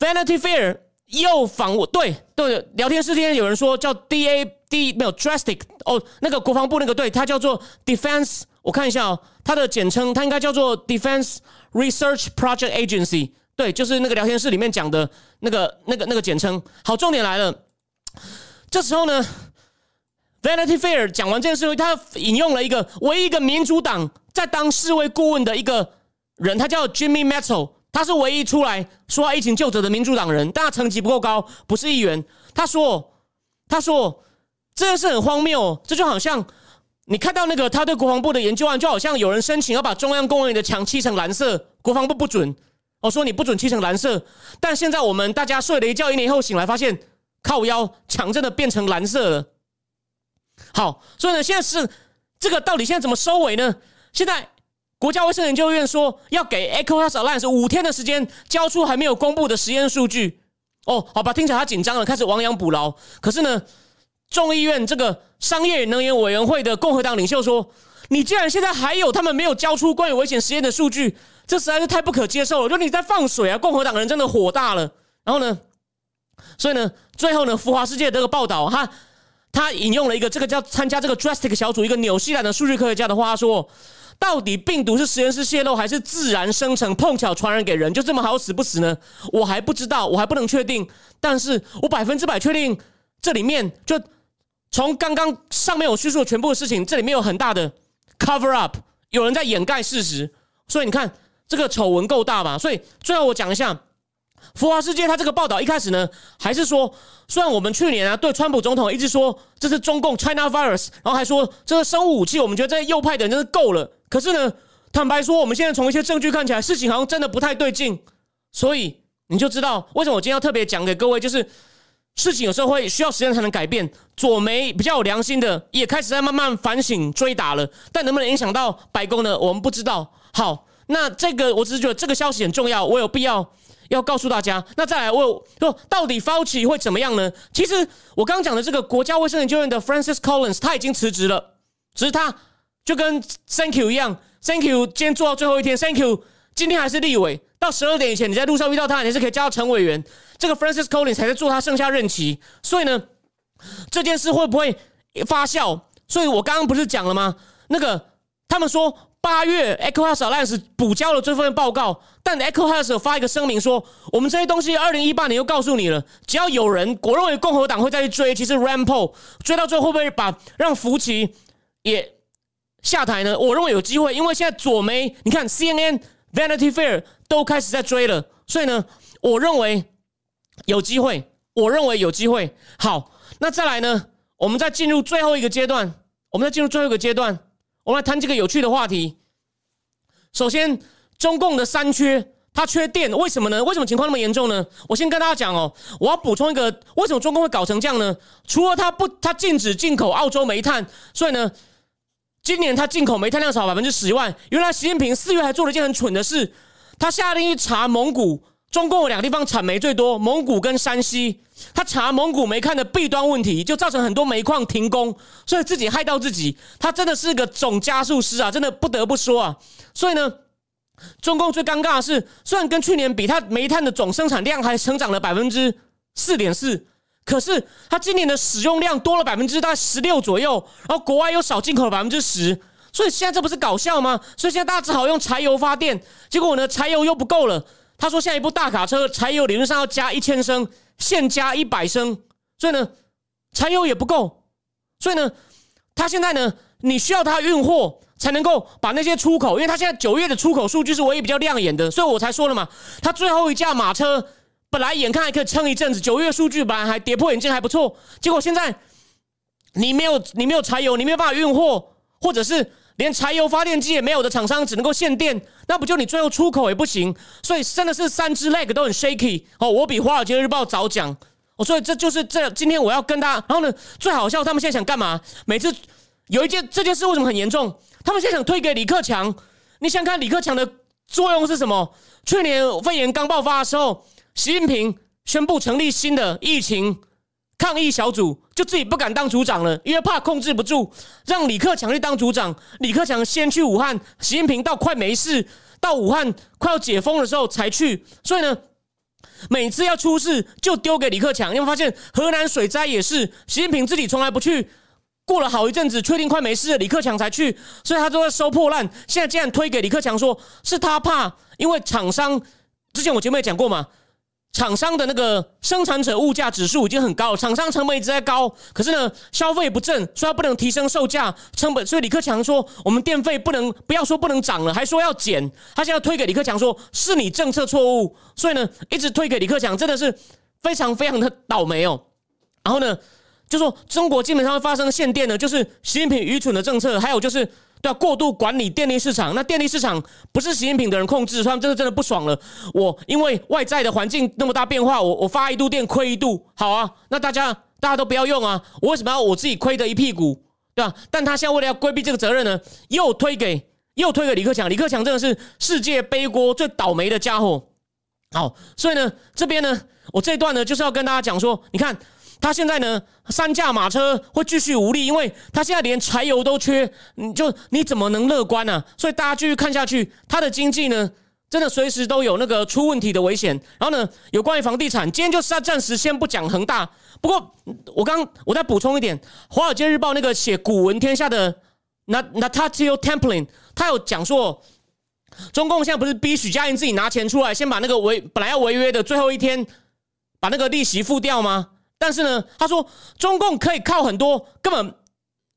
，Vanity Fair 又访问，对对，聊天室今天有人说叫 D A D 没有 Drastic 哦，那个国防部那个队，它叫做 Defense，我看一下哦，它的简称它应该叫做 Defense Research Project Agency，对，就是那个聊天室里面讲的那个那个那个简称。好，重点来了，这时候呢，Vanity Fair 讲完这件事情，他引用了一个唯一一个民主党在当世卫顾问的一个人，他叫 Jimmy Metal。他是唯一出来说疫情救者的民主党人，但他层级不够高，不是议员。他说：“他说这件事很荒谬，这就好像你看到那个他对国防部的研究案，就好像有人申请要把中央公园的墙漆成蓝色，国防部不准。我说你不准漆成蓝色，但现在我们大家睡了一觉，一年后醒来发现靠腰墙真的变成蓝色了。好，所以呢，现在是这个到底现在怎么收尾呢？现在。”国家卫生研究院说要给 Echo Health Alliance 五天的时间交出还没有公布的实验数据。哦，好吧，听起来他紧张了，开始亡羊补牢。可是呢，众议院这个商业能源委员会的共和党领袖说：“你既然现在还有他们没有交出关于危险实验的数据，这实在是太不可接受了。就你在放水啊！”共和党人真的火大了。然后呢，所以呢，最后呢，浮华世界这个报道，他他引用了一个这个叫参加这个 Drastic 小组一个纽西兰的数据科学家的话说。到底病毒是实验室泄露还是自然生成，碰巧传染给人，就这么好死不死呢？我还不知道，我还不能确定。但是我百分之百确定，这里面就从刚刚上面我叙述的全部的事情，这里面有很大的 cover up，有人在掩盖事实。所以你看，这个丑闻够大吧？所以最后我讲一下。浮华世界，他这个报道一开始呢，还是说，虽然我们去年啊对川普总统一直说这是中共 China virus，然后还说这是生物武器，我们觉得这些右派的人真是够了。可是呢，坦白说，我们现在从一些证据看起来，事情好像真的不太对劲。所以你就知道为什么我今天要特别讲给各位，就是事情有时候会需要时间才能改变。左媒比较有良心的也开始在慢慢反省追打了，但能不能影响到白宫呢？我们不知道。好，那这个我只是觉得这个消息很重要，我有必要。要告诉大家，那再来问说，到底 Fauci 会怎么样呢？其实我刚讲的这个国家卫生研究院的 Francis Collins 他已经辞职了，只是他就跟 Thank you 一样，Thank you 今天做到最后一天，Thank you 今天还是立委，到十二点以前你在路上遇到他，你是可以加到陈委员。这个 Francis Collins 才在做他剩下任期，所以呢，这件事会不会发酵？所以我刚刚不是讲了吗？那个他们说。八月，Echo House Alliance 补交了这份报告，但 Echo House 发一个声明说：“我们这些东西，二零一八年又告诉你了，只要有人，我认为共和党会再去追。其实 Rampo 追到最后会不会把让福奇也下台呢？我认为有机会，因为现在左媒，你看 CNN、Vanity Fair 都开始在追了，所以呢，我认为有机会，我认为有机会。好，那再来呢，我们再进入最后一个阶段，我们再进入最后一个阶段。”我们来谈几个有趣的话题。首先，中共的三缺，它缺电，为什么呢？为什么情况那么严重呢？我先跟大家讲哦，我要补充一个，为什么中共会搞成这样呢？除了它不，它禁止进口澳洲煤炭，所以呢，今年它进口煤炭量少百分之十万。原来习近平四月还做了一件很蠢的事，他下令去查蒙古。中共有两个地方产煤最多，蒙古跟山西。他查蒙古煤炭的弊端问题，就造成很多煤矿停工，所以自己害到自己。他真的是个总加速师啊，真的不得不说啊。所以呢，中共最尴尬的是，虽然跟去年比，它煤炭的总生产量还成长了百分之四点四，可是它今年的使用量多了百分之大概十六左右，然后国外又少进口了百分之十，所以现在这不是搞笑吗？所以现在大家只好用柴油发电，结果呢，柴油又不够了。他说：“下一部大卡车柴油理论上要加一千升，现加一百升，所以呢，柴油也不够。所以呢，他现在呢，你需要他运货才能够把那些出口，因为他现在九月的出口数据是唯一比较亮眼的，所以我才说了嘛，他最后一架马车本来眼看还可以撑一阵子，九月数据本来还跌破眼镜还不错，结果现在你没有你没有柴油，你没有办法运货，或者是。”连柴油发电机也没有的厂商只能够限电，那不就你最后出口也不行？所以真的是三只 leg 都很 shaky 哦。我比华尔街日报早讲哦，所以这就是这今天我要跟大家。然后呢，最好笑，他们现在想干嘛？每次有一件这件事为什么很严重？他们现在想推给李克强。你想看李克强的作用是什么？去年肺炎刚爆发的时候，习近平宣布成立新的疫情。抗疫小组就自己不敢当组长了，因为怕控制不住，让李克强去当组长。李克强先去武汉，习近平到快没事，到武汉快要解封的时候才去。所以呢，每次要出事就丢给李克强。你有发现河南水灾也是习近平自己从来不去，过了好一阵子确定快没事了，李克强才去，所以他都在收破烂。现在竟然推给李克强，说是他怕，因为厂商之前我前面也讲过嘛。厂商的那个生产者物价指数已经很高了，厂商成本一直在高，可是呢，消费不振，所以不能提升售价成本。所以李克强说，我们电费不能不要说不能涨了，还说要减。他现在推给李克强说，是你政策错误，所以呢，一直推给李克强，真的是非常非常的倒霉哦。然后呢，就说中国基本上会发生限电呢，就是习近平愚蠢的政策，还有就是。对啊，过度管理电力市场，那电力市场不是习近平的人控制，他们真的真的不爽了。我因为外在的环境那么大变化，我我发一度电亏一度，好啊，那大家大家都不要用啊，我为什么要我自己亏的一屁股，对吧？但他现在为了要规避这个责任呢，又推给又推给李克强，李克强真的是世界背锅最倒霉的家伙。好，所以呢，这边呢，我这段呢就是要跟大家讲说，你看。他现在呢，三驾马车会继续无力，因为他现在连柴油都缺，你就你怎么能乐观呢？所以大家继续看下去，他的经济呢，真的随时都有那个出问题的危险。然后呢，有关于房地产，今天就是暂时先不讲恒大。不过我刚我再补充一点，《华尔街日报》那个写古文天下的那那他只有 Templin，他有讲说，中共现在不是逼许家印自己拿钱出来，先把那个违本来要违约的最后一天把那个利息付掉吗？但是呢，他说中共可以靠很多根本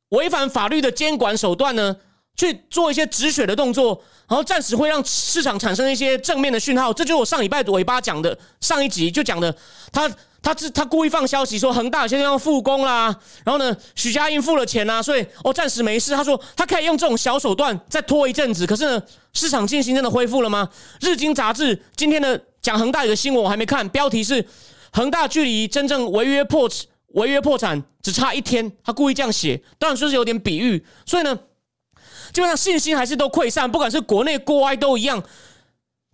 违反法律的监管手段呢，去做一些止血的动作，然后暂时会让市场产生一些正面的讯号。这就是我上礼拜尾巴讲的，上一集就讲的，他他是他故意放消息说恒大有些地方复工啦，然后呢，许家印付了钱啊，所以哦暂时没事。他说他可以用这种小手段再拖一阵子，可是呢，市场信心真的恢复了吗？日经杂志今天的讲恒大有个新闻我还没看，标题是。恒大距离真正违约破违约破产只差一天，他故意这样写，当然说是有点比喻。所以呢，基本上信心还是都溃散，不管是国内国外都一样。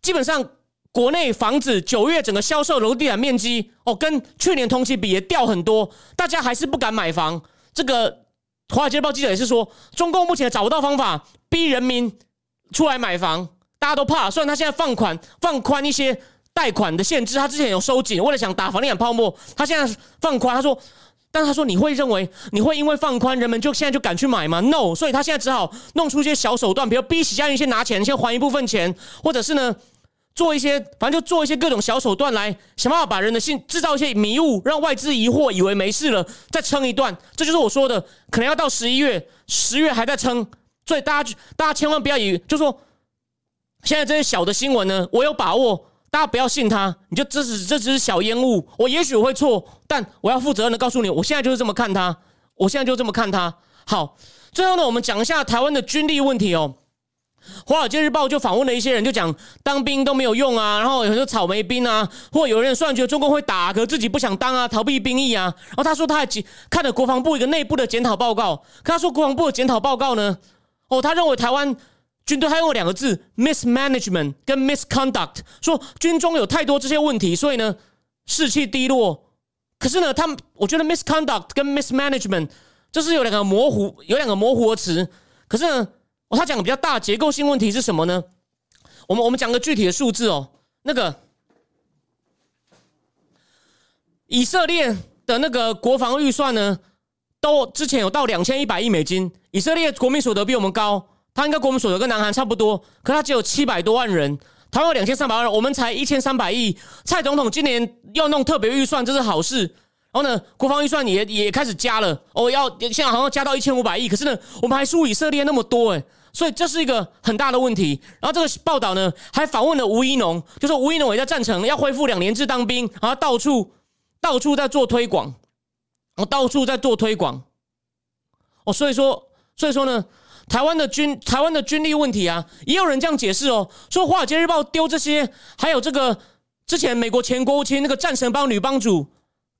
基本上国内房子九月整个销售楼地面积哦，跟去年同期比也掉很多，大家还是不敢买房。这个华尔街报记者也是说，中共目前找不到方法逼人民出来买房，大家都怕。虽然他现在放款放宽一些。贷款的限制，他之前有收紧，为了想打房地产泡沫，他现在放宽。他说，但他说你会认为你会因为放宽，人们就现在就敢去买吗？No，所以他现在只好弄出一些小手段，比如逼许家人先拿钱，先还一部分钱，或者是呢做一些，反正就做一些各种小手段来想办法把人的信制造一些迷雾，让外资疑惑，以为没事了，再撑一段。这就是我说的，可能要到十一月、十月还在撑，所以大家大家千万不要以就说现在这些小的新闻呢，我有把握。大家不要信他，你就这是这只是小烟雾。我也许会错，但我要负责任的告诉你，我现在就是这么看他，我现在就这么看他。好，最后呢，我们讲一下台湾的军力问题哦。华尔街日报就访问了一些人，就讲当兵都没有用啊，然后有很多草莓兵啊，或有人虽然觉得中共会打，可自己不想当啊，逃避兵役啊。然后他说他还看了国防部一个内部的检讨报告，他说国防部的检讨报告呢，哦，他认为台湾。军队还用两个字：mismanagement 跟 misconduct，说军中有太多这些问题，所以呢士气低落。可是呢，他们我觉得 misconduct 跟 mismanagement 这是有两个模糊，有两个模糊的词。可是呢，哦，他讲的比较大结构性问题是什么呢？我们我们讲个具体的数字哦，那个以色列的那个国防预算呢，都之前有到两千一百亿美金。以色列国民所得比我们高。他应该国民所得跟南韩差不多，可他只有七百多万人，台湾有两千三百万人，我们才一千三百亿。蔡总统今年要弄特别预算，这是好事。然后呢，国防预算也也开始加了，哦，要现在好像加到一千五百亿。可是呢，我们还输以色列那么多，诶，所以这是一个很大的问题。然后这个报道呢，还访问了吴一农，就说吴一农也在赞成要恢复两年制当兵，然后到处到处在做推广，我到处在做推广。哦，所以说，所以说呢。台湾的军，台湾的军力问题啊，也有人这样解释哦，说《华尔街日报》丢这些，还有这个之前美国前国务卿那个战神帮女帮主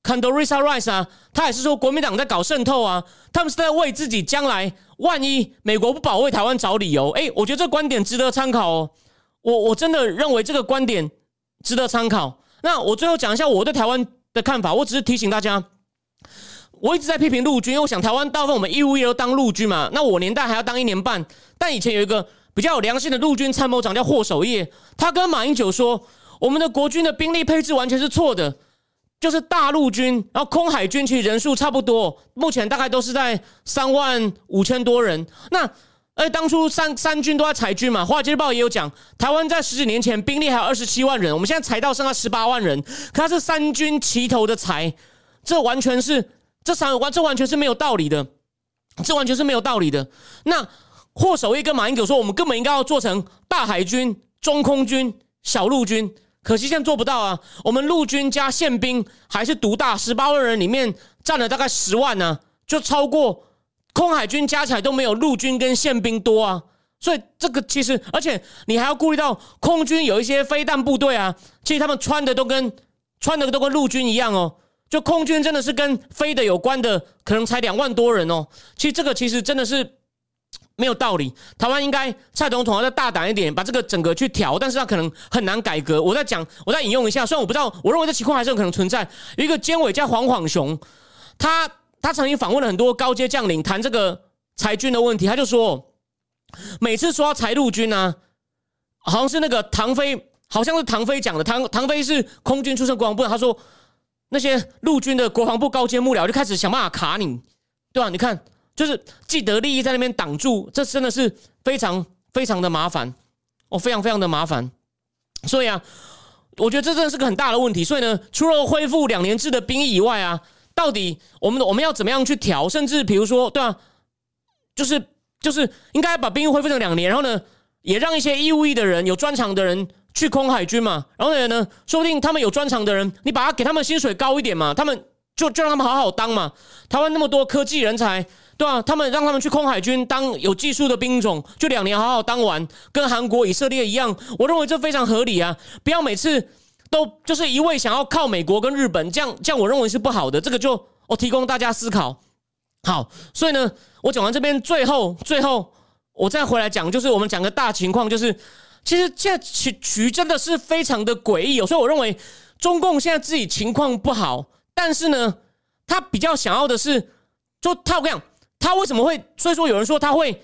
Condoleezza Rice 啊，他也是说国民党在搞渗透啊，他们是在为自己将来万一美国不保卫台湾找理由。哎，我觉得这个观点值得参考哦，我我真的认为这个观点值得参考。那我最后讲一下我对台湾的看法，我只是提醒大家。我一直在批评陆军，因为我想台湾大部分我们义务役都当陆军嘛。那我年代还要当一年半，但以前有一个比较有良心的陆军参谋长叫霍守业，他跟马英九说：“我们的国军的兵力配置完全是错的，就是大陆军，然后空海军其实人数差不多，目前大概都是在三万五千多人。那而当初三三军都在裁军嘛，华尔街日报也有讲，台湾在十几年前兵力还有二十七万人，我们现在裁到剩下十八万人，可是三军齐头的裁，这完全是这三完这完全是没有道理的，这完全是没有道理的。那霍守义跟马英九说，我们根本应该要做成大海军、中空军、小陆军，可惜现在做不到啊。我们陆军加宪兵还是独大，十八万人里面占了大概十万呢，就超过空海军加起来都没有陆军跟宪兵多啊。所以这个其实，而且你还要顾虑到空军有一些飞弹部队啊，其实他们穿的都跟穿的都跟陆军一样哦。就空军真的是跟飞的有关的，可能才两万多人哦。其实这个其实真的是。没有道理，台湾应该蔡总统要再大胆一点，把这个整个去调，但是他可能很难改革。我在讲，我再引用一下，虽然我不知道，我认为这情况还是有可能存在。一个监委叫黄晃雄，他他曾经访问了很多高阶将领，谈这个裁军的问题，他就说，每次说要裁陆军呢，好像是那个唐飞，好像是唐飞讲的，唐唐飞是空军出身国防部，他说那些陆军的国防部高阶幕僚就开始想办法卡你，对吧？你看。就是既得利益在那边挡住，这真的是非常非常的麻烦哦，非常非常的麻烦。所以啊，我觉得这真的是个很大的问题。所以呢，除了恢复两年制的兵役以外啊，到底我们我们要怎么样去调？甚至比如说，对啊，就是就是应该把兵役恢复成两年，然后呢，也让一些义务役的人、有专长的人去空海军嘛。然后呢，说不定他们有专长的人，你把他给他们薪水高一点嘛，他们就就让他们好好当嘛。台湾那么多科技人才。对啊，他们让他们去空海军当有技术的兵种，就两年好好当完，跟韩国、以色列一样，我认为这非常合理啊！不要每次都就是一味想要靠美国跟日本，这样这样我认为是不好的。这个就我提供大家思考。好，所以呢，我讲完这边，最后最后我再回来讲，就是我们讲个大情况，就是其实现在局局真的是非常的诡异。所以我认为中共现在自己情况不好，但是呢，他比较想要的是，就他我跟你讲。他为什么会？所以说有人说他会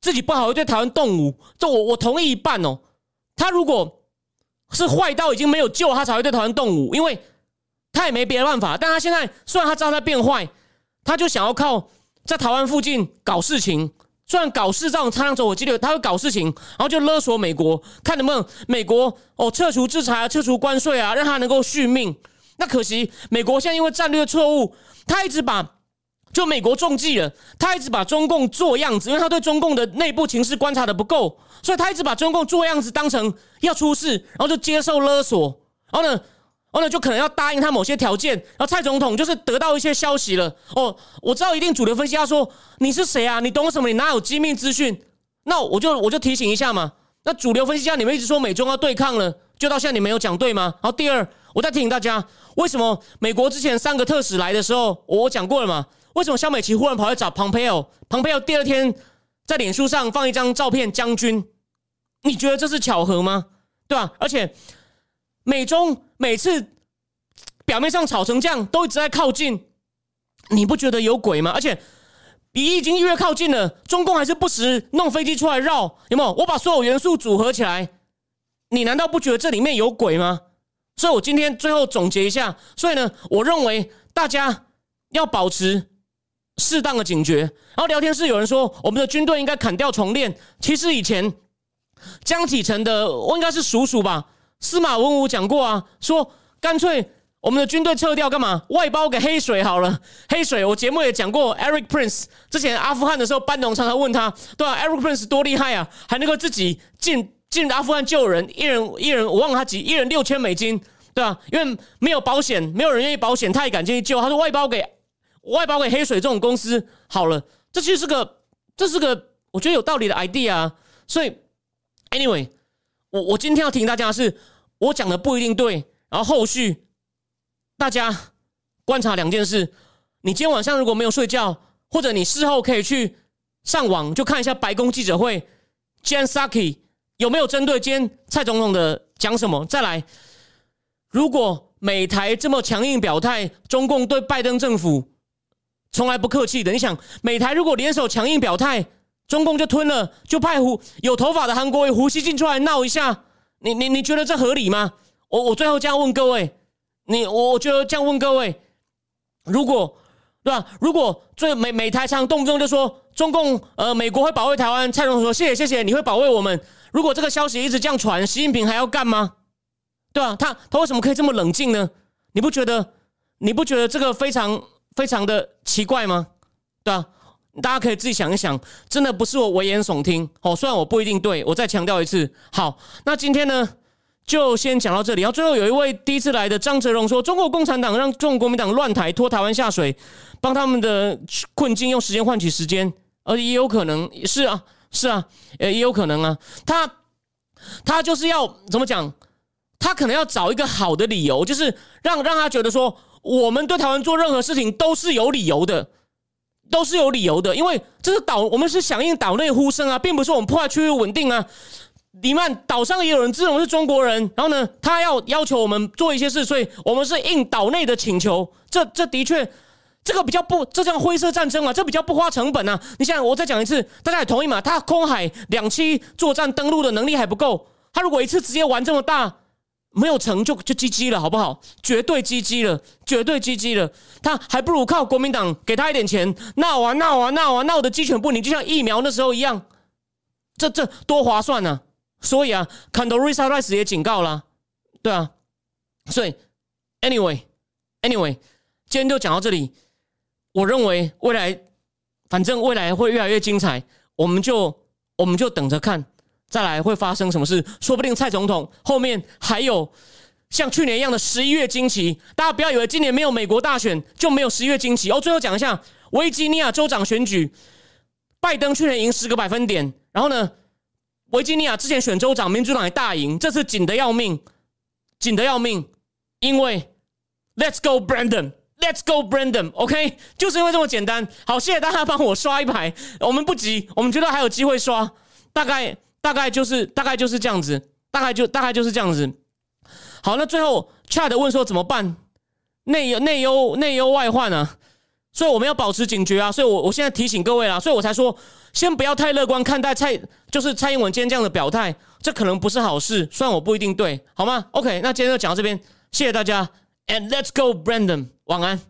自己不好，会对台湾动武。这我我同意一半哦。他如果是坏到已经没有救，他才会对台湾动武，因为他也没别的办法。但他现在虽然他知道他变坏，他就想要靠在台湾附近搞事情。虽然搞事这种差量走火激烈，他会搞事情，然后就勒索美国，看能不能美国哦撤除制裁啊，撤除关税啊，让他能够续命。那可惜美国现在因为战略错误，他一直把。就美国中计了，他一直把中共做样子，因为他对中共的内部情势观察的不够，所以他一直把中共做样子当成要出事，然后就接受勒索，然后呢，然后呢就可能要答应他某些条件，然后蔡总统就是得到一些消息了，哦，我知道一定主流分析他说你是谁啊？你懂什么？你哪有机密资讯？那我就我就提醒一下嘛。那主流分析家你们一直说美中要对抗了，就到现在你没有讲对吗？好，第二，我再提醒大家，为什么美国之前三个特使来的时候，我讲过了嘛？为什么肖美琪忽然跑来找庞培奥？庞培奥第二天在脸书上放一张照片，将军，你觉得这是巧合吗？对吧？而且美中每次表面上吵成这样，都一直在靠近，你不觉得有鬼吗？而且比已经越靠近了，中共还是不时弄飞机出来绕，有没有？我把所有元素组合起来，你难道不觉得这里面有鬼吗？所以我今天最后总结一下，所以呢，我认为大家要保持。适当的警觉，然后聊天室有人说我们的军队应该砍掉重练。其实以前江启臣的我应该是叔叔吧，司马文武讲过啊，说干脆我们的军队撤掉干嘛？外包给黑水好了。黑水我节目也讲过，Eric Prince 之前阿富汗的时候，班农常常问他，对啊，Eric Prince 多厉害啊，还能够自己进进阿富汗救人，一人一人我忘了他几，一人六千美金，对啊，因为没有保险，没有人愿意保险，他也敢进去救。他说外包给。外包给黑水这种公司好了，这其实是个，这是个我觉得有道理的 idea 啊。所以，anyway，我我今天要提醒大家的是，我讲的不一定对。然后后续大家观察两件事：你今天晚上如果没有睡觉，或者你事后可以去上网就看一下白宫记者会，Jan Saki 有没有针对今天蔡总统的讲什么。再来，如果美台这么强硬表态，中共对拜登政府。从来不客气的。你想，美台如果联手强硬表态，中共就吞了，就派胡有头发的韩国瑜胡锡进出来闹一下，你你你觉得这合理吗？我我最后这样问各位，你我我觉得这样问各位，如果对吧？如果最美美台常动不动就说中共呃美国会保卫台湾，蔡总说谢谢谢谢，你会保卫我们。如果这个消息一直这样传，习近平还要干吗？对吧？他他为什么可以这么冷静呢？你不觉得你不觉得这个非常非常的奇怪吗？对吧？大家可以自己想一想，真的不是我危言耸听哦。虽然我不一定对，我再强调一次。好，那今天呢？就先讲到这里。然后最后有一位第一次来的张哲荣说：“中国共产党让中国国民党乱台，拖台湾下水，帮他们的困境用时间换取时间，而也有可能是啊，是啊，呃，也有可能啊。他他就是要怎么讲？他可能要找一个好的理由，就是让让他觉得说，我们对台湾做任何事情都是有理由的，都是有理由的，因为这是岛，我们是响应岛内呼声啊，并不是我们破坏区域稳定啊。”你们岛上也有人自认为是中国人，然后呢，他要要求我们做一些事，所以我们是应岛内的请求。这这的确，这个比较不，这叫灰色战争啊，这比较不花成本啊。你想，我再讲一次，大家也同意嘛？他空海两栖作战登陆的能力还不够，他如果一次直接玩这么大，没有成就就 GG 了，好不好？绝对 GG 了，绝对 GG 了。他还不如靠国民党给他一点钱，闹啊闹啊闹啊闹的鸡犬不宁，就像疫苗那时候一样，这这多划算呢！所以啊，Condoleezza Rice 也警告了，对啊，所以 Anyway，Anyway，今天就讲到这里。我认为未来，反正未来会越来越精彩，我们就我们就等着看，再来会发生什么事。说不定蔡总统后面还有像去年一样的十一月惊奇。大家不要以为今年没有美国大选就没有十一月惊奇。哦，最后讲一下维吉尼亚州长选举，拜登去年赢十个百分点，然后呢？维吉尼亚之前选州长，民主党也大赢，这次紧的要命，紧的要命，因为 Let's go Brandon，Let's go Brandon，OK，就是因为这么简单。好，谢谢大家帮我刷一排，我们不急，我们觉得还有机会刷，大概大概就是大概就是这样子，大概就大概就是这样子。好，那最后 Chad 问说怎么办？内忧内忧内忧外患啊，所以我们要保持警觉啊，所以我我现在提醒各位啦，所以我才说。先不要太乐观看待蔡，就是蔡英文今天这样的表态，这可能不是好事。虽然我不一定对，好吗？OK，那今天就讲到这边，谢谢大家，and let's go，Brandon，晚安。